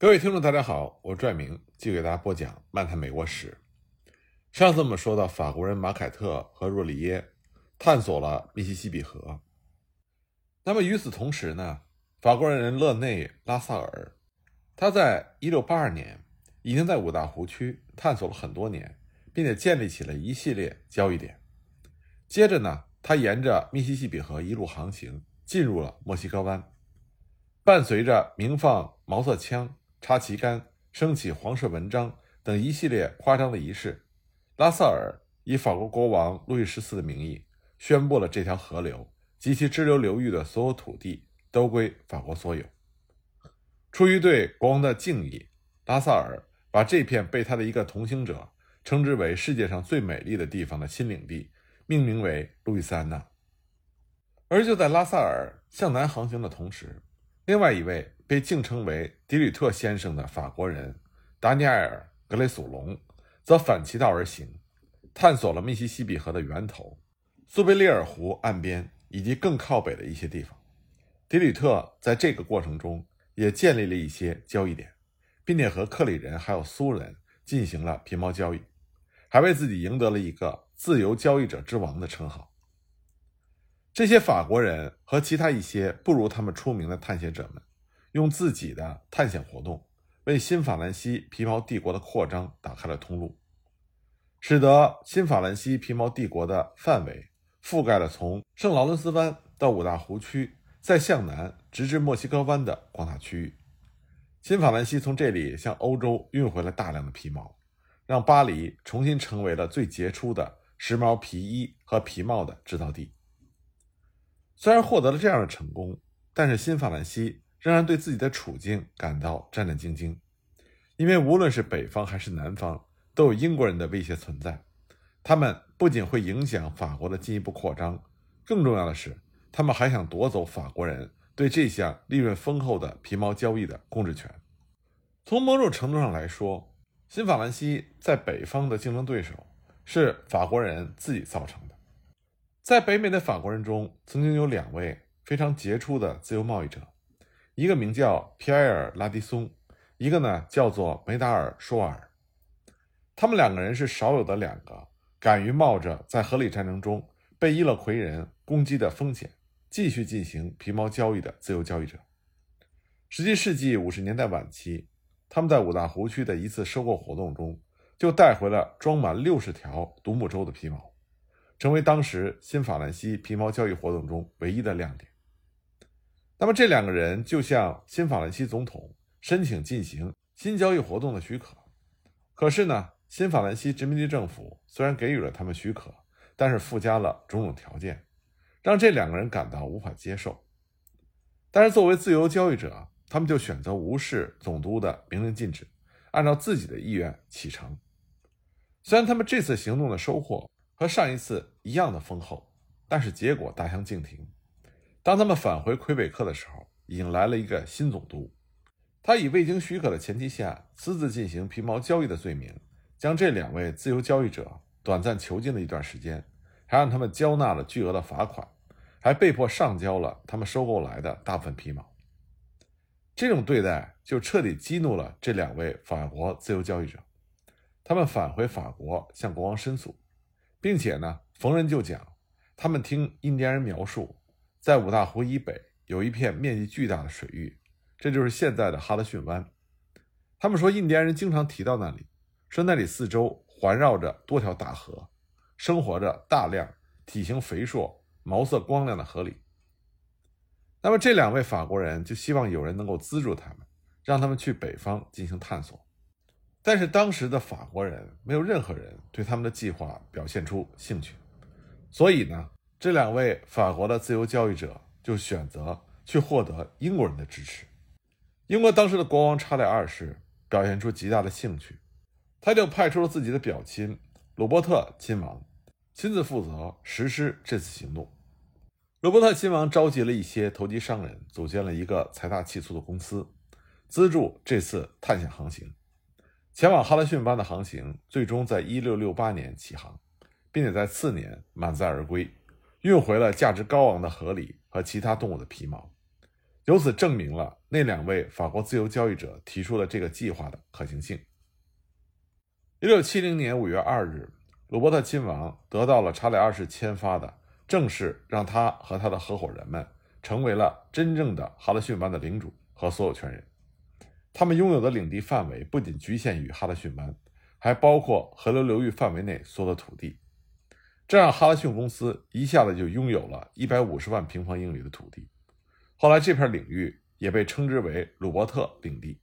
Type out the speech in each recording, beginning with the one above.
各位听众，大家好，我是拽明，继续给大家播讲《漫谈美国史》。上次我们说到，法国人马凯特和若里耶探索了密西西比河。那么与此同时呢，法国人勒内·拉萨尔，他在1682年已经在五大湖区探索了很多年，并且建立起了一系列交易点。接着呢，他沿着密西西比河一路航行，进入了墨西哥湾，伴随着鸣放毛瑟枪。插旗杆、升起黄色纹章等一系列夸张的仪式，拉萨尔以法国国王路易十四的名义宣布了这条河流及其支流流域的所有土地都归法国所有。出于对国王的敬意，拉萨尔把这片被他的一个同行者称之为世界上最美丽的地方的新领地命名为路易斯安那。而就在拉萨尔向南航行的同时，另外一位被敬称为迪吕特先生的法国人达尼埃尔·格雷索隆，则反其道而行，探索了密西西比河的源头、苏贝利尔湖岸边以及更靠北的一些地方。迪吕特在这个过程中也建立了一些交易点，并且和克里人还有苏人进行了皮毛交易，还为自己赢得了一个“自由交易者之王”的称号。这些法国人和其他一些不如他们出名的探险者们，用自己的探险活动，为新法兰西皮毛帝国的扩张打开了通路，使得新法兰西皮毛帝国的范围覆盖了从圣劳伦斯湾到五大湖区，再向南直至墨西哥湾的广大区域。新法兰西从这里向欧洲运回了大量的皮毛，让巴黎重新成为了最杰出的时髦皮衣和皮帽的制造地。虽然获得了这样的成功，但是新法兰西仍然对自己的处境感到战战兢兢，因为无论是北方还是南方，都有英国人的威胁存在。他们不仅会影响法国的进一步扩张，更重要的是，他们还想夺走法国人对这项利润丰厚的皮毛交易的控制权。从某种程度上来说，新法兰西在北方的竞争对手是法国人自己造成的。在北美的法国人中，曾经有两位非常杰出的自由贸易者，一个名叫皮埃尔·拉迪松，一个呢叫做梅达尔·舒尔。他们两个人是少有的两个敢于冒着在合理战争中被伊勒奎人攻击的风险，继续进行皮毛交易的自由交易者。十七世纪五十年代晚期，他们在五大湖区的一次收购活动中，就带回了装满六十条独木舟的皮毛。成为当时新法兰西皮毛交易活动中唯一的亮点。那么，这两个人就向新法兰西总统申请进行新交易活动的许可。可是呢，新法兰西殖民地政府虽然给予了他们许可，但是附加了种种条件，让这两个人感到无法接受。但是，作为自由交易者，他们就选择无视总督的明令禁止，按照自己的意愿启程。虽然他们这次行动的收获，和上一次一样的丰厚，但是结果大相径庭。当他们返回魁北克的时候，已经来了一个新总督。他以未经许可的前提下私自进行皮毛交易的罪名，将这两位自由交易者短暂囚禁了一段时间，还让他们交纳了巨额的罚款，还被迫上交了他们收购来的大部分皮毛。这种对待就彻底激怒了这两位法国自由交易者，他们返回法国向国王申诉。并且呢，逢人就讲，他们听印第安人描述，在五大湖以北有一片面积巨大的水域，这就是现在的哈德逊湾。他们说，印第安人经常提到那里，说那里四周环绕着多条大河，生活着大量体型肥硕、毛色光亮的河狸。那么这两位法国人就希望有人能够资助他们，让他们去北方进行探索。但是当时的法国人没有任何人对他们的计划表现出兴趣，所以呢，这两位法国的自由交易者就选择去获得英国人的支持。英国当时的国王查理二世表现出极大的兴趣，他就派出了自己的表亲鲁伯特亲王，亲自负责实施这次行动。鲁伯特亲王召集了一些投机商人，组建了一个财大气粗的公司，资助这次探险航行。前往哈德逊湾的航行最终在1668年起航，并且在次年满载而归，运回了价值高昂的河狸和其他动物的皮毛。由此证明了那两位法国自由交易者提出的这个计划的可行性。一六七零年五月二日，鲁伯特亲王得到了查理二世签发的正式让他和他的合伙人们成为了真正的哈德逊湾的领主和所有权人。他们拥有的领地范围不仅局限于哈德逊湾，还包括河流流域范围内所有的土地。这让哈德逊公司一下子就拥有了一百五十万平方英里的土地。后来，这片领域也被称之为鲁伯特领地，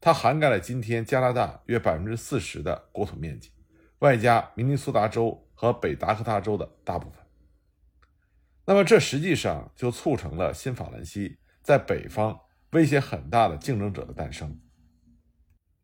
它涵盖了今天加拿大约百分之四十的国土面积，外加明尼苏达州和北达科他州的大部分。那么，这实际上就促成了新法兰西在北方。威胁很大的竞争者的诞生，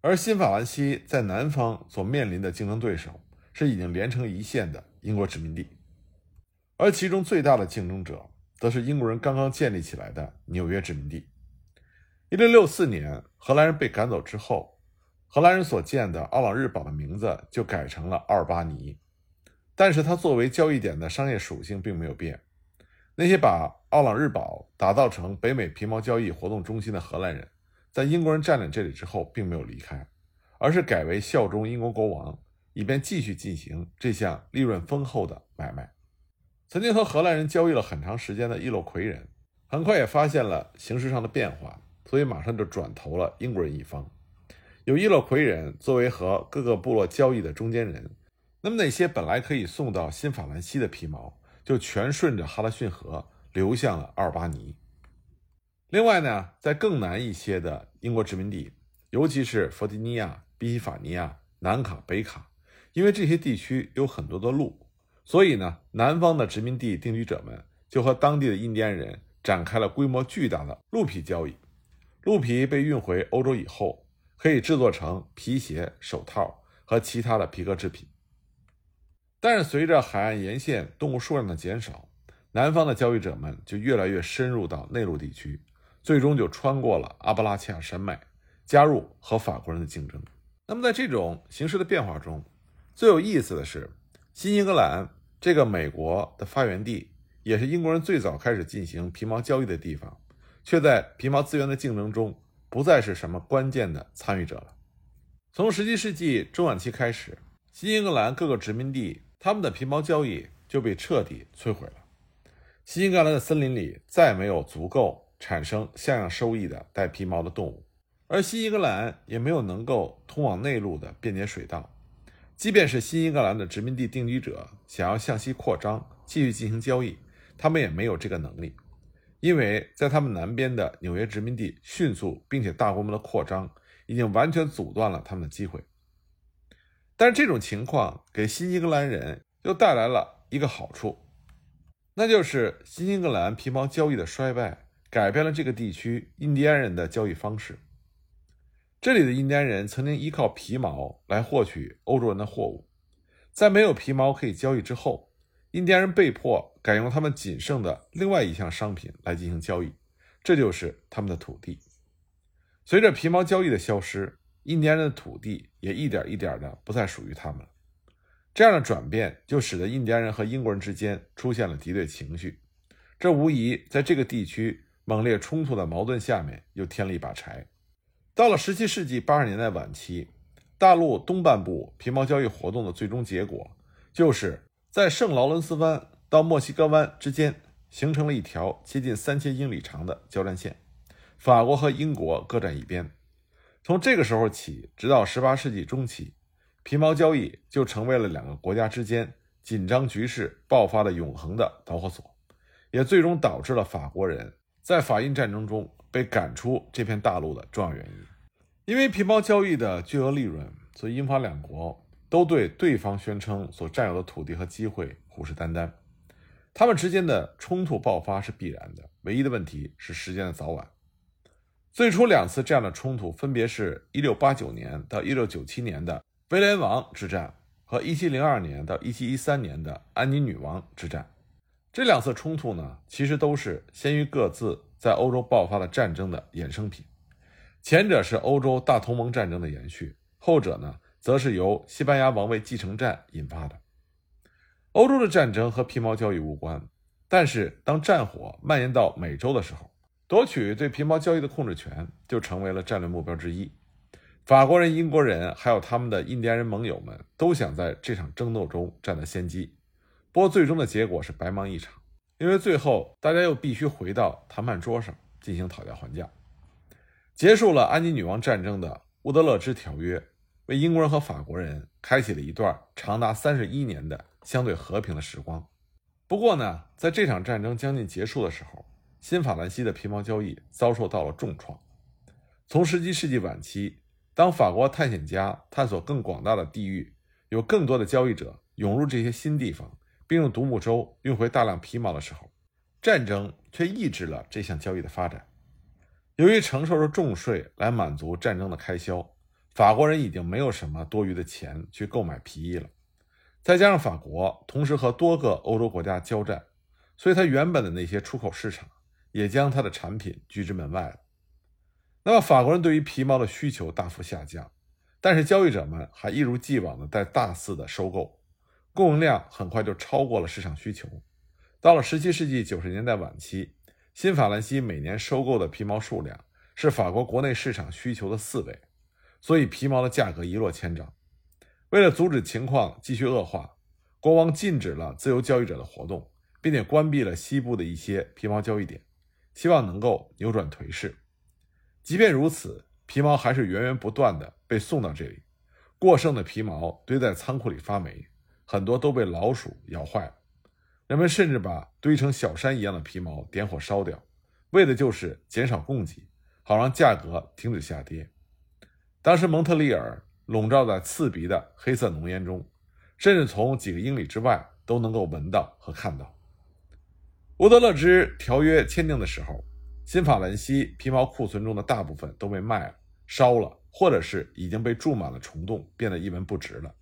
而新法兰西在南方所面临的竞争对手是已经连成一线的英国殖民地，而其中最大的竞争者则是英国人刚刚建立起来的纽约殖民地。一六六四年，荷兰人被赶走之后，荷兰人所建的奥朗日堡的名字就改成了奥尔巴尼，但是它作为交易点的商业属性并没有变。那些把奥朗日堡打造成北美皮毛交易活动中心的荷兰人，在英国人占领这里之后，并没有离开，而是改为效忠英国国王，以便继续进行这项利润丰厚的买卖。曾经和荷兰人交易了很长时间的伊洛魁人，很快也发现了形势上的变化，所以马上就转投了英国人一方。有伊洛魁人作为和各个部落交易的中间人，那么那些本来可以送到新法兰西的皮毛。就全顺着哈拉逊河流向了阿尔巴尼。另外呢，在更南一些的英国殖民地，尤其是弗吉尼亚、宾夕法尼亚、南卡、北卡，因为这些地区有很多的路，所以呢，南方的殖民地定居者们就和当地的印第安人展开了规模巨大的鹿皮交易。鹿皮被运回欧洲以后，可以制作成皮鞋、手套和其他的皮革制品。但是，随着海岸沿线动物数量的减少，南方的交易者们就越来越深入到内陆地区，最终就穿过了阿布拉契亚山脉，加入和法国人的竞争。那么，在这种形势的变化中，最有意思的是，新英格兰这个美国的发源地，也是英国人最早开始进行皮毛交易的地方，却在皮毛资源的竞争中不再是什么关键的参与者了。从17世纪中晚期开始，新英格兰各个殖民地。他们的皮毛交易就被彻底摧毁了。新英格兰的森林里再没有足够产生像样收益的带皮毛的动物，而新英格兰也没有能够通往内陆的便捷水道。即便是新英格兰的殖民地定居者想要向西扩张，继续进行交易，他们也没有这个能力，因为在他们南边的纽约殖民地迅速并且大规模的扩张，已经完全阻断了他们的机会。但是这种情况给新英格兰人又带来了一个好处，那就是新英格兰皮毛交易的衰败改变了这个地区印第安人的交易方式。这里的印第安人曾经依靠皮毛来获取欧洲人的货物，在没有皮毛可以交易之后，印第安人被迫改用他们仅剩的另外一项商品来进行交易，这就是他们的土地。随着皮毛交易的消失。印第安人的土地也一点一点的不再属于他们了，这样的转变就使得印第安人和英国人之间出现了敌对情绪，这无疑在这个地区猛烈冲突的矛盾下面又添了一把柴。到了17世纪80年代晚期，大陆东半部皮毛交易活动的最终结果，就是在圣劳伦斯湾到墨西哥湾之间形成了一条接近三千英里长的交战线，法国和英国各占一边。从这个时候起，直到18世纪中期，皮毛交易就成为了两个国家之间紧张局势爆发的永恒的导火索，也最终导致了法国人在法印战争中被赶出这片大陆的重要原因。因为皮毛交易的巨额利润，所以英法两国都对对方宣称所占有的土地和机会虎视眈眈。他们之间的冲突爆发是必然的，唯一的问题是时间的早晚。最初两次这样的冲突，分别是1689年到1697年的威廉王之战和1702年到1713年的安妮女王之战。这两次冲突呢，其实都是先于各自在欧洲爆发的战争的衍生品。前者是欧洲大同盟战争的延续，后者呢，则是由西班牙王位继承战引发的。欧洲的战争和皮毛交易无关，但是当战火蔓延到美洲的时候，夺取对皮毛交易的控制权就成为了战略目标之一。法国人、英国人还有他们的印第安人盟友们都想在这场争斗中占得先机。不过，最终的结果是白忙一场，因为最后大家又必须回到谈判桌上进行讨价还价。结束了安妮女王战争的《乌德勒支条约》，为英国人和法国人开启了一段长达三十一年的相对和平的时光。不过呢，在这场战争将近结束的时候，新法兰西的皮毛交易遭受到了重创。从17世纪晚期。当法国探险家探索更广大的地域，有更多的交易者涌入这些新地方，并用独木舟运回大量皮毛的时候，战争却抑制了这项交易的发展。由于承受着重税来满足战争的开销，法国人已经没有什么多余的钱去购买皮衣了。再加上法国同时和多个欧洲国家交战，所以它原本的那些出口市场也将他的产品拒之门外了。那么，法国人对于皮毛的需求大幅下降，但是交易者们还一如既往的在大肆的收购，供应量很快就超过了市场需求。到了17世纪90年代晚期，新法兰西每年收购的皮毛数量是法国国内市场需求的四倍，所以皮毛的价格一落千丈。为了阻止情况继续恶化，国王禁止了自由交易者的活动，并且关闭了西部的一些皮毛交易点，希望能够扭转颓势。即便如此，皮毛还是源源不断的被送到这里。过剩的皮毛堆在仓库里发霉，很多都被老鼠咬坏了。人们甚至把堆成小山一样的皮毛点火烧掉，为的就是减少供给，好让价格停止下跌。当时蒙特利尔笼罩在刺鼻的黑色浓烟中，甚至从几个英里之外都能够闻到和看到。乌德勒支条约签订的时候。新法兰西皮毛库存中的大部分都被卖了、烧了，或者是已经被注满了虫洞，变得一文不值了。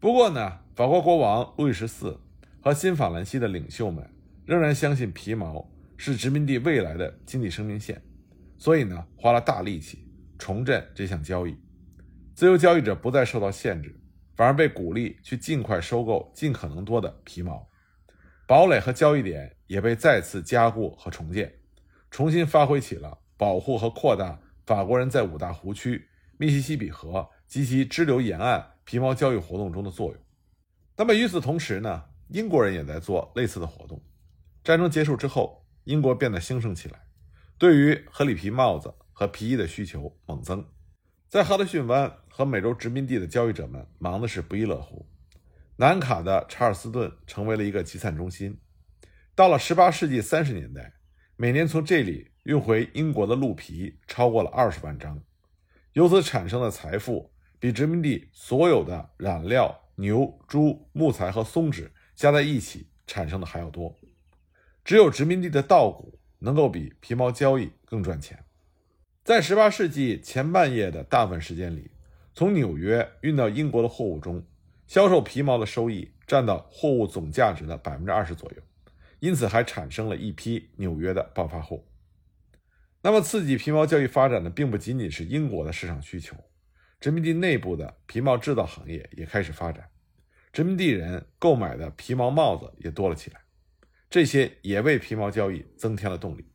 不过呢，法国国王路易十四和新法兰西的领袖们仍然相信皮毛是殖民地未来的经济生命线，所以呢，花了大力气重振这项交易。自由交易者不再受到限制，反而被鼓励去尽快收购尽可能多的皮毛。堡垒和交易点也被再次加固和重建。重新发挥起了保护和扩大法国人在五大湖区、密西西比河及其支流沿岸皮毛交易活动中的作用。那么与此同时呢，英国人也在做类似的活动。战争结束之后，英国变得兴盛起来，对于合理皮帽子和皮衣的需求猛增。在哈德逊湾和美洲殖民地的交易者们忙的是不亦乐乎。南卡的查尔斯顿成为了一个集散中心。到了18世纪30年代。每年从这里运回英国的鹿皮超过了二十万张，由此产生的财富比殖民地所有的染料、牛、猪、木材和松脂加在一起产生的还要多。只有殖民地的稻谷能够比皮毛交易更赚钱。在18世纪前半叶的大部分时间里，从纽约运到英国的货物中，销售皮毛的收益占到货物总价值的百分之二十左右。因此，还产生了一批纽约的暴发户。那么，刺激皮毛交易发展的并不仅仅是英国的市场需求，殖民地内部的皮毛制造行业也开始发展，殖民地人购买的皮毛帽子也多了起来，这些也为皮毛交易增添了动力。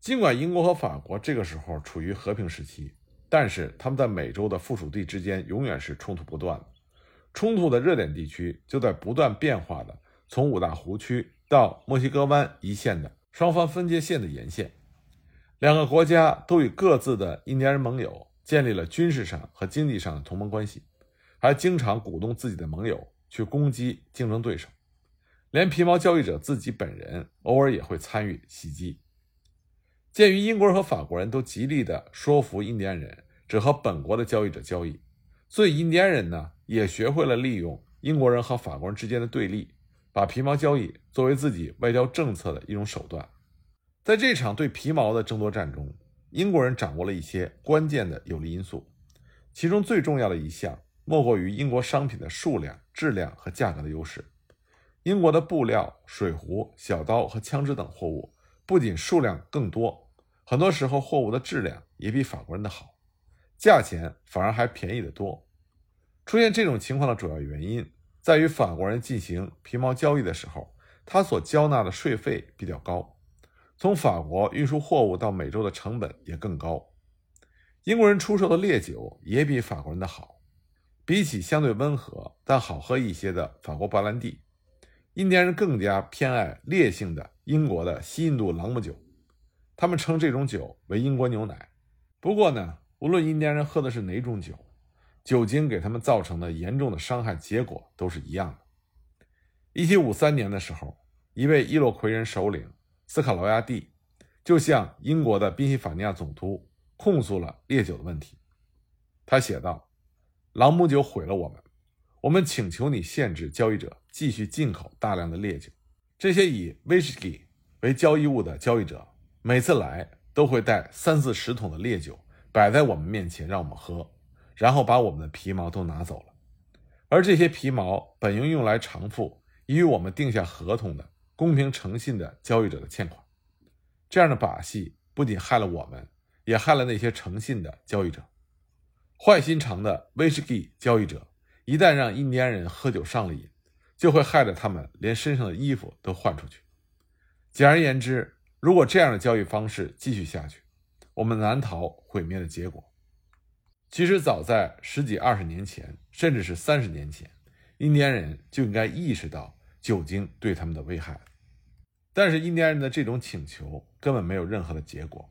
尽管英国和法国这个时候处于和平时期，但是他们在美洲的附属地之间永远是冲突不断的，冲突的热点地区就在不断变化的从五大湖区。到墨西哥湾一线的双方分界线的沿线，两个国家都与各自的印第安人盟友建立了军事上和经济上的同盟关系，还经常鼓动自己的盟友去攻击竞争对手，连皮毛交易者自己本人偶尔也会参与袭击。鉴于英国人和法国人都极力的说服印第安人只和本国的交易者交易，所以印第安人呢也学会了利用英国人和法国人之间的对立。把皮毛交易作为自己外交政策的一种手段，在这场对皮毛的争夺战中，英国人掌握了一些关键的有利因素，其中最重要的一项莫过于英国商品的数量、质量和价格的优势。英国的布料、水壶、小刀和枪支等货物不仅数量更多，很多时候货物的质量也比法国人的好，价钱反而还便宜得多。出现这种情况的主要原因。在于法国人进行皮毛交易的时候，他所交纳的税费比较高，从法国运输货物到美洲的成本也更高。英国人出售的烈酒也比法国人的好，比起相对温和但好喝一些的法国白兰地，印第安人更加偏爱烈性的英国的西印度朗姆酒，他们称这种酒为英国牛奶。不过呢，无论印第安人喝的是哪种酒，酒精给他们造成的严重的伤害结果都是一样的。一七五三年的时候，一位伊洛魁人首领斯卡罗亚蒂就向英国的宾夕法尼亚总督控诉了烈酒的问题。他写道：“朗姆酒毁了我们，我们请求你限制交易者继续进口大量的烈酒。这些以威士忌为交易物的交易者，每次来都会带三四十桶的烈酒摆在我们面前让我们喝，然后把我们的皮毛都拿走了。而这些皮毛本应用来偿付。”与我们定下合同的公平诚信的交易者的欠款，这样的把戏不仅害了我们，也害了那些诚信的交易者。坏心肠的威士忌交易者一旦让印第安人喝酒上了瘾，就会害得他们连身上的衣服都换出去。简而言之，如果这样的交易方式继续下去，我们难逃毁灭的结果。其实，早在十几二十年前，甚至是三十年前，印第安人就应该意识到。酒精对他们的危害，但是印第安人的这种请求根本没有任何的结果。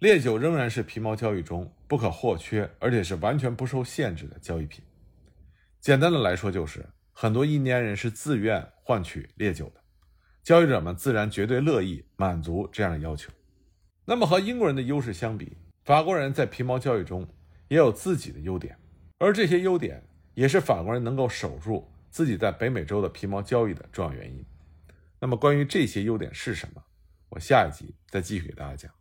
烈酒仍然是皮毛交易中不可或缺，而且是完全不受限制的交易品。简单的来说，就是很多印第安人是自愿换取烈酒的，交易者们自然绝对乐意满足这样的要求。那么和英国人的优势相比，法国人在皮毛交易中也有自己的优点，而这些优点也是法国人能够守住。自己在北美洲的皮毛交易的重要原因。那么，关于这些优点是什么？我下一集再继续给大家讲。